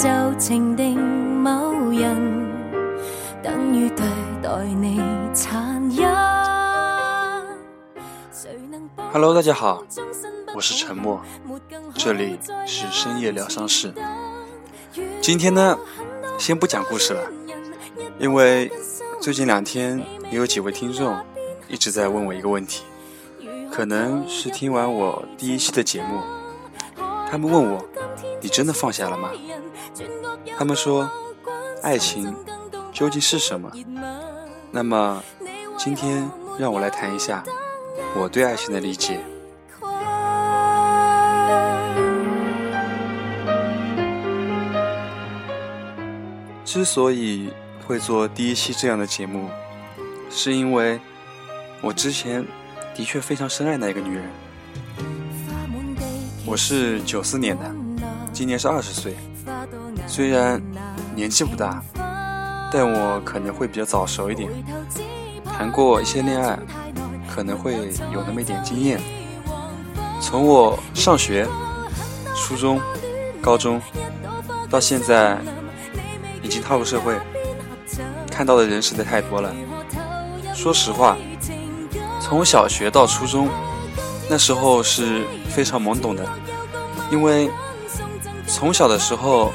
就情定某人，等于对待你残忍。Hello，大家好，我是沉默，这里是深夜疗伤室。今天呢，先不讲故事了，因为最近两天也有几位听众一直在问我一个问题，可能是听完我第一期的节目，他们问我：“你真的放下了吗？”他们说：“爱情究竟是什么？”那么，今天让我来谈一下我对爱情的理解。之所以会做第一期这样的节目，是因为我之前的确非常深爱那个女人。我是九四年的，今年是二十岁，虽然年纪不大，但我可能会比较早熟一点，谈过一些恋爱，可能会有那么一点经验。从我上学、初中、高中到现在。已经踏入社会，看到的人实在太多了。说实话，从小学到初中，那时候是非常懵懂的，因为从小的时候，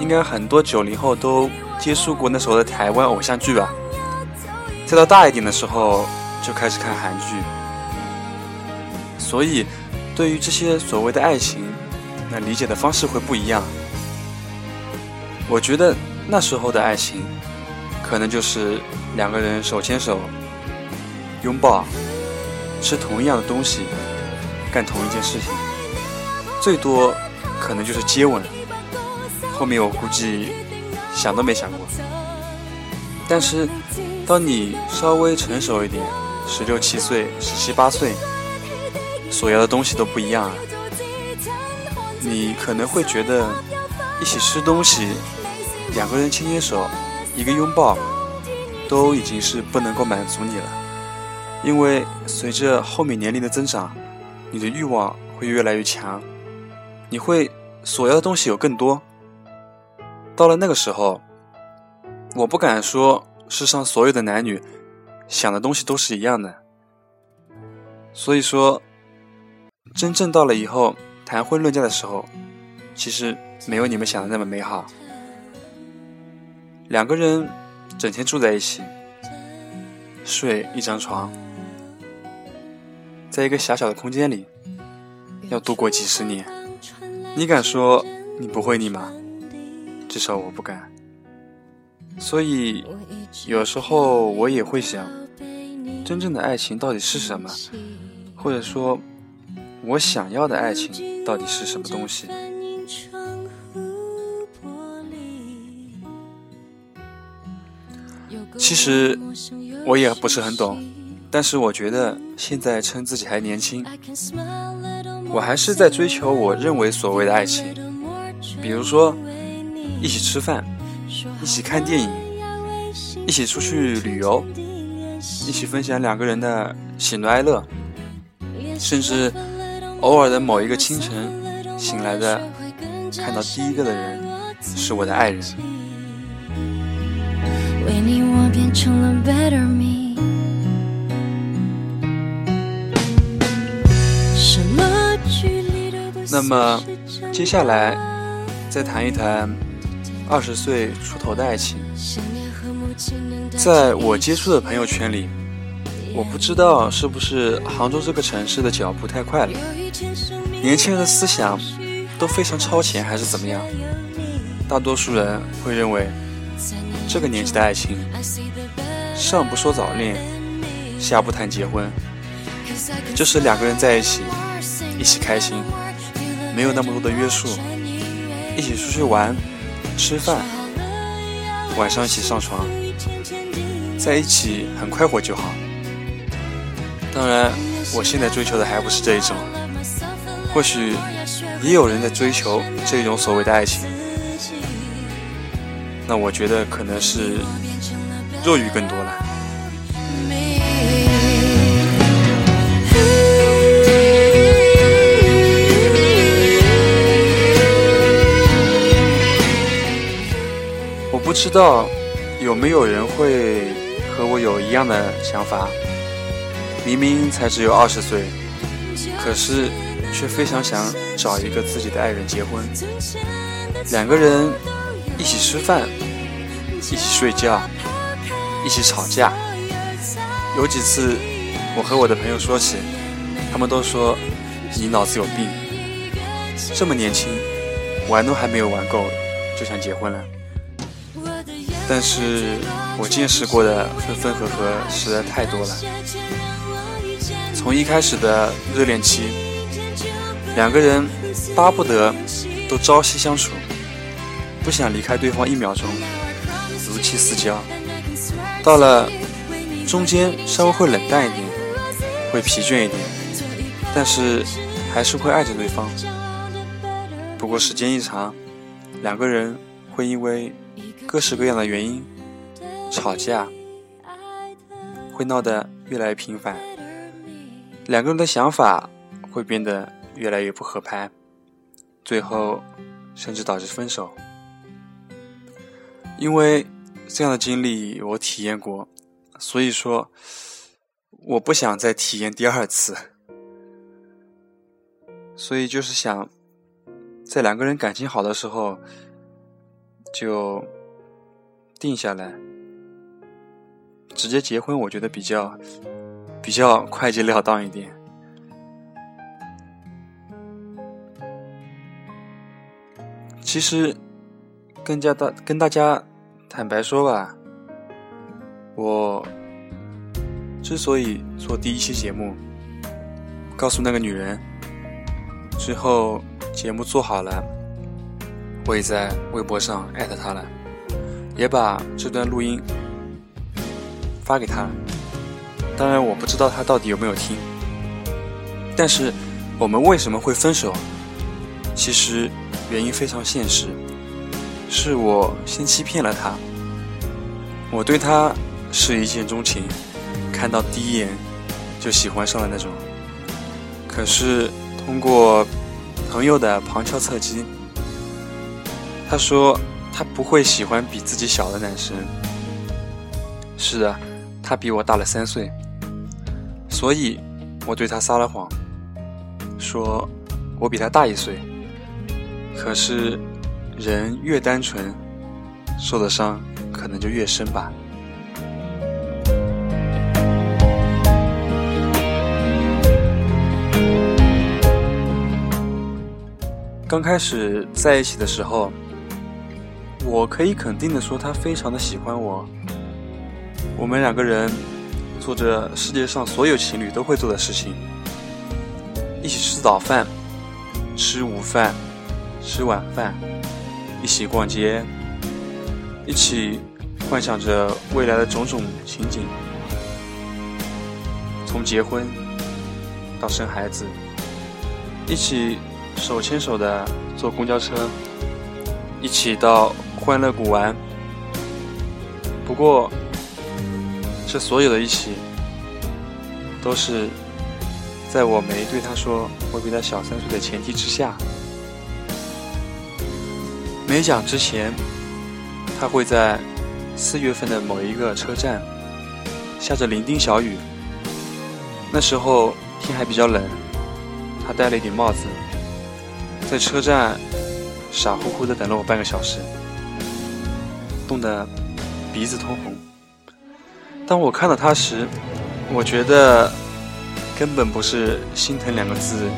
应该很多九零后都接触过那时候的台湾偶像剧吧。再到大一点的时候，就开始看韩剧，所以对于这些所谓的爱情，那理解的方式会不一样。我觉得。那时候的爱情，可能就是两个人手牵手、拥抱，吃同一样的东西，干同一件事情，最多可能就是接吻。后面我估计想都没想过。但是，当你稍微成熟一点，十六七岁、十七八岁，所要的东西都不一样啊。你可能会觉得一起吃东西。两个人牵牵手，一个拥抱，都已经是不能够满足你了。因为随着后面年龄的增长，你的欲望会越来越强，你会所要的东西有更多。到了那个时候，我不敢说世上所有的男女想的东西都是一样的。所以说，真正到了以后谈婚论嫁的时候，其实没有你们想的那么美好。两个人整天住在一起，睡一张床，在一个狭小的空间里，要度过几十年，你敢说你不会腻吗？至少我不敢。所以有时候我也会想，真正的爱情到底是什么？或者说，我想要的爱情到底是什么东西？其实我也不是很懂，但是我觉得现在趁自己还年轻，我还是在追求我认为所谓的爱情，比如说一起吃饭，一起看电影，一起出去旅游，一起分享两个人的喜怒哀乐，甚至偶尔的某一个清晨醒来的，看到第一个的人是我的爱人。为你，我变成了 better me。那么，接下来再谈一谈二十岁出头的爱情。在我接触的朋友圈里，我不知道是不是杭州这个城市的脚步太快了，年轻人的思想都非常超前，还是怎么样？大多数人会认为。这个年纪的爱情，上不说早恋，下不谈结婚，就是两个人在一起，一起开心，没有那么多的约束，一起出去玩、吃饭，晚上一起上床，在一起很快活就好。当然，我现在追求的还不是这一种，或许也有人在追求这种所谓的爱情，那我觉得可能是肉欲更多了。不知道有没有人会和我有一样的想法，明明才只有二十岁，可是却非常想找一个自己的爱人结婚，两个人一起吃饭，一起睡觉，一起吵架。有几次我和我的朋友说起，他们都说你脑子有病，这么年轻，玩都还没有玩够就想结婚了。但是我见识过的分分合合实在太多了。从一开始的热恋期，两个人巴不得都朝夕相处，不想离开对方一秒钟，如漆似胶。到了中间稍微会冷淡一点，会疲倦一点，但是还是会爱着对方。不过时间一长，两个人会因为各式各样的原因吵架，会闹得越来越频繁，两个人的想法会变得越来越不合拍，最后甚至导致分手。因为这样的经历我体验过，所以说我不想再体验第二次，所以就是想在两个人感情好的时候就。定下来，直接结婚，我觉得比较比较快捷了当一点。其实，更加大跟大家坦白说吧，我之所以做第一期节目，告诉那个女人，最后节目做好了，我也在微博上艾特她了。也把这段录音发给他，当然我不知道他到底有没有听。但是我们为什么会分手？其实原因非常现实，是我先欺骗了他。我对他是一见钟情，看到第一眼就喜欢上了那种。可是通过朋友的旁敲侧击，他说。他不会喜欢比自己小的男生。是的，他比我大了三岁，所以我对他撒了谎，说我比他大一岁。可是，人越单纯，受的伤可能就越深吧。刚开始在一起的时候。我可以肯定的说，他非常的喜欢我。我们两个人做着世界上所有情侣都会做的事情：一起吃早饭、吃午饭、吃晚饭，一起逛街，一起幻想着未来的种种情景。从结婚到生孩子，一起手牵手的坐公交车，一起到。欢乐谷玩，不过，这所有的一起，都是在我没对他说我比他小三岁的前提之下。没讲之前，他会在四月份的某一个车站，下着零丁小雨，那时候天还比较冷，他戴了一顶帽子，在车站傻乎乎的等了我半个小时。冻得鼻子通红。当我看到他时，我觉得根本不是“心疼”两个字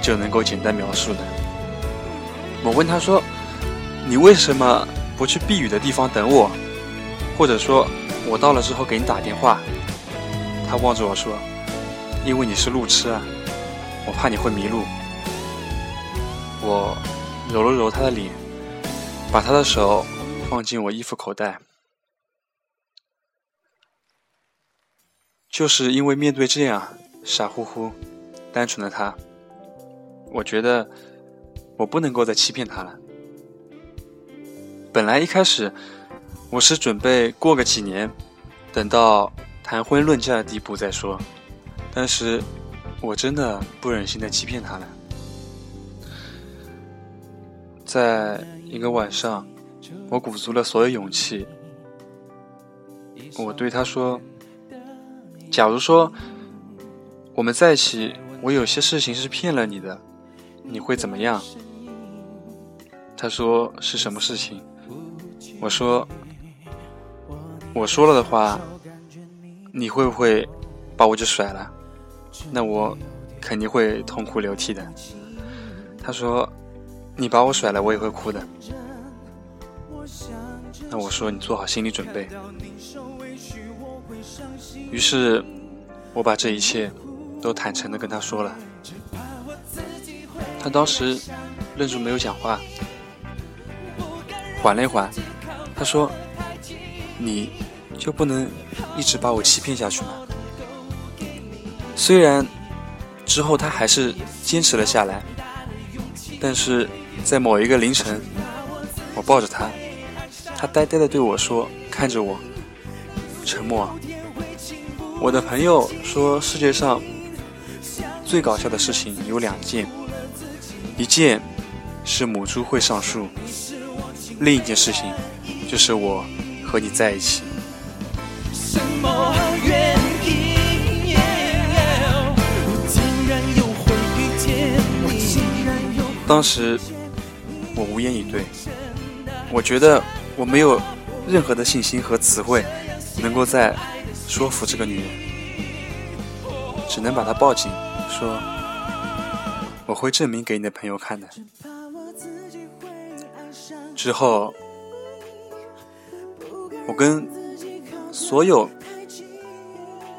就能够简单描述的。我问他说：“你为什么不去避雨的地方等我？或者说，我到了之后给你打电话？”他望着我说：“因为你是路痴啊，我怕你会迷路。”我揉了揉他的脸，把他的手。放进我衣服口袋，就是因为面对这样傻乎乎、单纯的他，我觉得我不能够再欺骗他了。本来一开始我是准备过个几年，等到谈婚论嫁的地步再说。但是，我真的不忍心再欺骗他了。在一个晚上，我鼓足了所有勇气，我对他说：“假如说我们在一起，我有些事情是骗了你的，你会怎么样？”他说：“是什么事情？”我说：“我说了的话，你会不会把我就甩了？那我肯定会痛哭流涕的。”他说。你把我甩了，我也会哭的。那我说你做好心理准备。于是，我把这一切都坦诚的跟他说了。他当时愣住没有讲话，缓了一缓，他说：“你就不能一直把我欺骗下去吗？”虽然之后他还是坚持了下来，但是。在某一个凌晨，我抱着他，他呆呆的对我说：“看着我，沉默。”我的朋友说，世界上最搞笑的事情有两件，一件是母猪会上树，另一件事情就是我和你在一起。当时。我无言以对，我觉得我没有任何的信心和词汇，能够再说服这个女人，只能把她抱紧，说我会证明给你的朋友看的。之后，我跟所有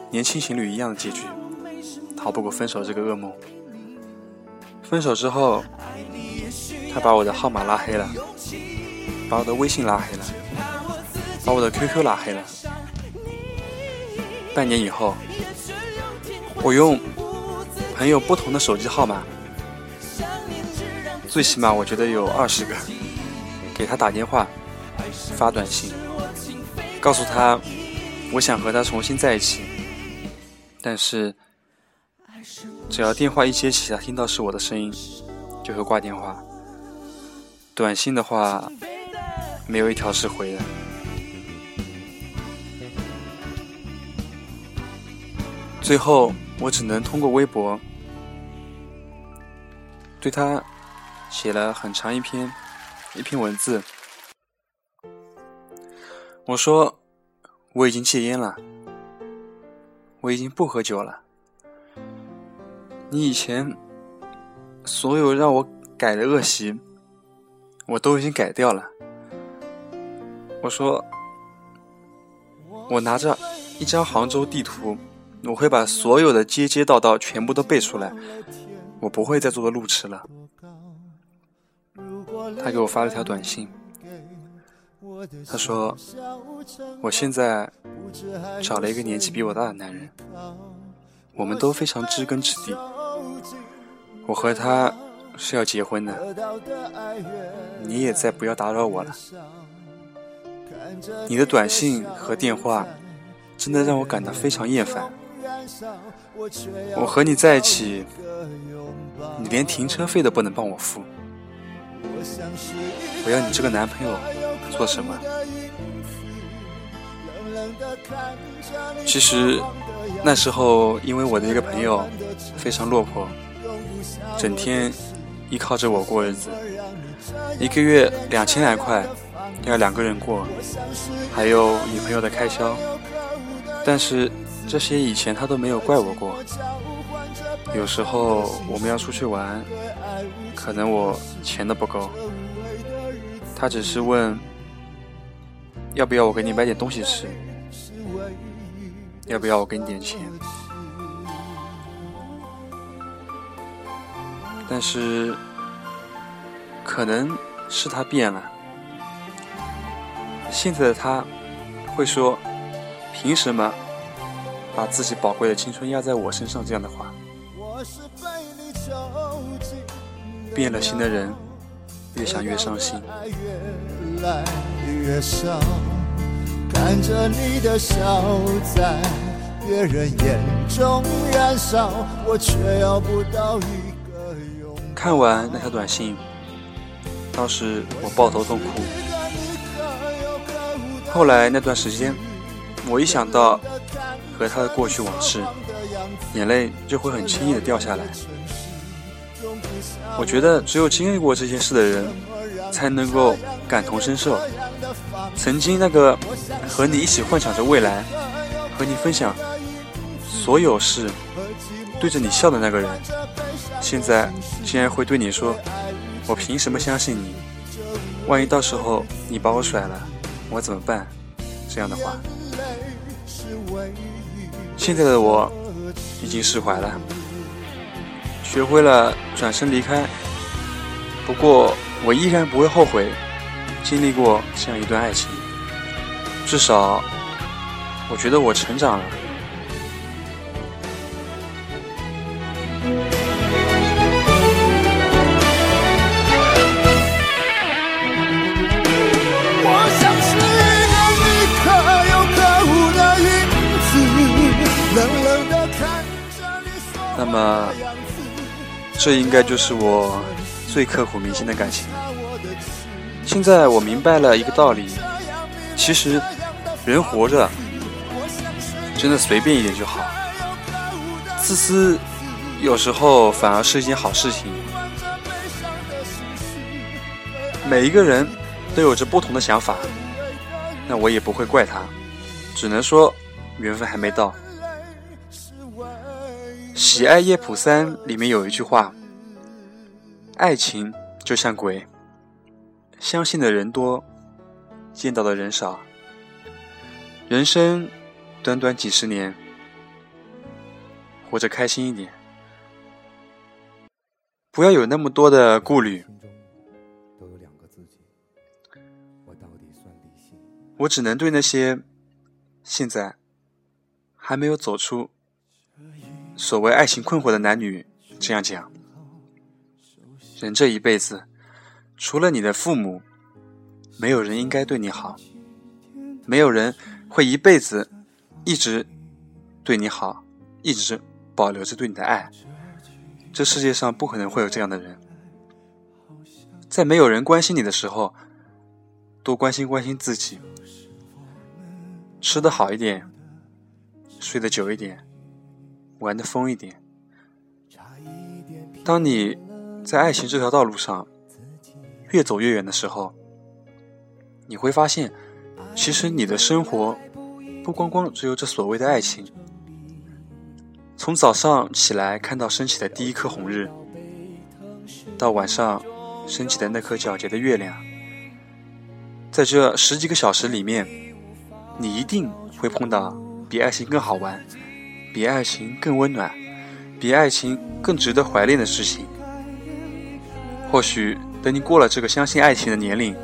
年轻情侣一样的结局，逃不过分手这个噩梦。分手之后。他把我的号码拉黑了，把我的微信拉黑了，把我的 QQ 拉黑了。半年以后，我用朋友不同的手机号码，最起码我觉得有二十个，给他打电话、发短信，告诉他我想和他重新在一起。但是，只要电话一接起，他听到是我的声音，就会挂电话。短信的话，没有一条是回的。最后，我只能通过微博对他写了很长一篇一篇文字。我说我已经戒烟了，我已经不喝酒了。你以前所有让我改的恶习。我都已经改掉了。我说，我拿着一张杭州地图，我会把所有的街街道道全部都背出来。我不会再做个路痴了。他给我发了条短信，他说，我现在找了一个年纪比我大的男人，我们都非常知根知底。我和他。是要结婚的，你也再不要打扰我了。你的短信和电话真的让我感到非常厌烦。我和你在一起，你连停车费都不能帮我付。我要你这个男朋友做什么？其实那时候，因为我的一个朋友非常落魄，整天。依靠着我过日子，一个月两千来块，要两个人过，还有女朋友的开销。但是这些以前他都没有怪我过。有时候我们要出去玩，可能我钱都不够，他只是问要不要我给你买点东西吃，要不要我给你点钱。但是，可能是他变了。现在的他会说：“凭什么把自己宝贵的青春压在我身上？”这样的话，变了心的人越想越伤心。看着你的笑在别人眼中燃烧，我却要不到一个。看完那条短信，当时我抱头痛哭。后来那段时间，我一想到和他的过去往事，眼泪就会很轻易的掉下来。我觉得只有经历过这些事的人，才能够感同身受。曾经那个和你一起幻想着未来，和你分享所有事，对着你笑的那个人，现在竟然会对你说：“我凭什么相信你？万一到时候你把我甩了，我怎么办？”这样的话，现在的我已经释怀了，学会了转身离开。不过，我依然不会后悔经历过这样一段爱情。至少，我觉得我成长了。那么，这应该就是我最刻骨铭心的感情。现在我明白了一个道理，其实人活着真的随便一点就好，自私有时候反而是一件好事情。每一个人都有着不同的想法，那我也不会怪他，只能说缘分还没到。《喜爱夜蒲三》里面有一句话：“爱情就像鬼，相信的人多，见到的人少。人生短短几十年，活着开心一点，不要有那么多的顾虑。我只能对那些现在还没有走出所谓爱情困惑的男女这样讲：人这一辈子，除了你的父母，没有人应该对你好，没有人会一辈子一直对你好，一直保留着对你的爱。这世界上不可能会有这样的人。在没有人关心你的时候，多关心关心自己，吃得好一点，睡得久一点，玩的疯一点。当你在爱情这条道路上越走越远的时候，你会发现，其实你的生活不光光只有这所谓的爱情。从早上起来看到升起的第一颗红日，到晚上升起的那颗皎洁的月亮，在这十几个小时里面，你一定会碰到比爱情更好玩、比爱情更温暖、比爱情更值得怀念的事情。或许等你过了这个相信爱情的年龄，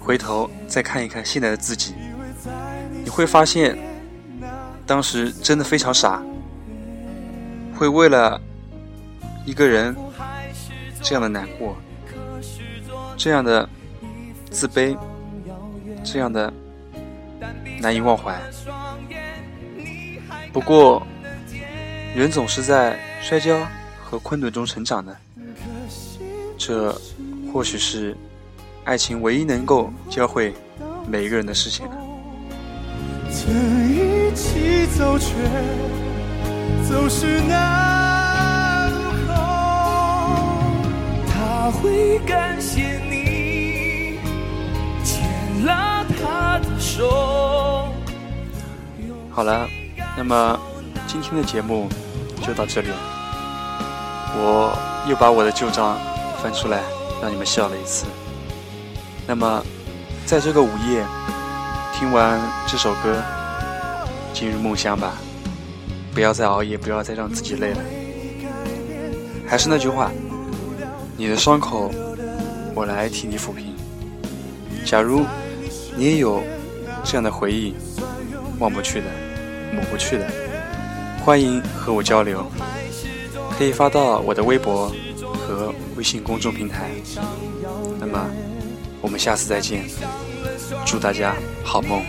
回头再看一看现在的自己，你会发现，当时真的非常傻，会为了一个人这样的难过，这样的自卑，这样的难以忘怀。不过，人总是在摔跤和困顿中成长的，这或许是爱情唯一能够教会每一个人的事情了。曾一起走，却。他会感谢你牵了他的手。好了，那么今天的节目就到这里。我又把我的旧账翻出来，让你们笑了一次。那么，在这个午夜，听完这首歌，进入梦乡吧。不要再熬夜，不要再让自己累了。还是那句话，你的伤口，我来替你抚平。假如你也有这样的回忆，忘不去的。抹不去的，欢迎和我交流。可以发到我的微博和微信公众平台。那么我们下次再见。祝大家好梦。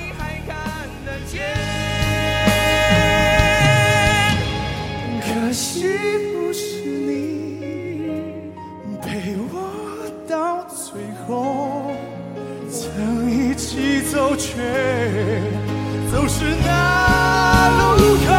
可惜不是你陪我到最后。曾一起走却走失那路口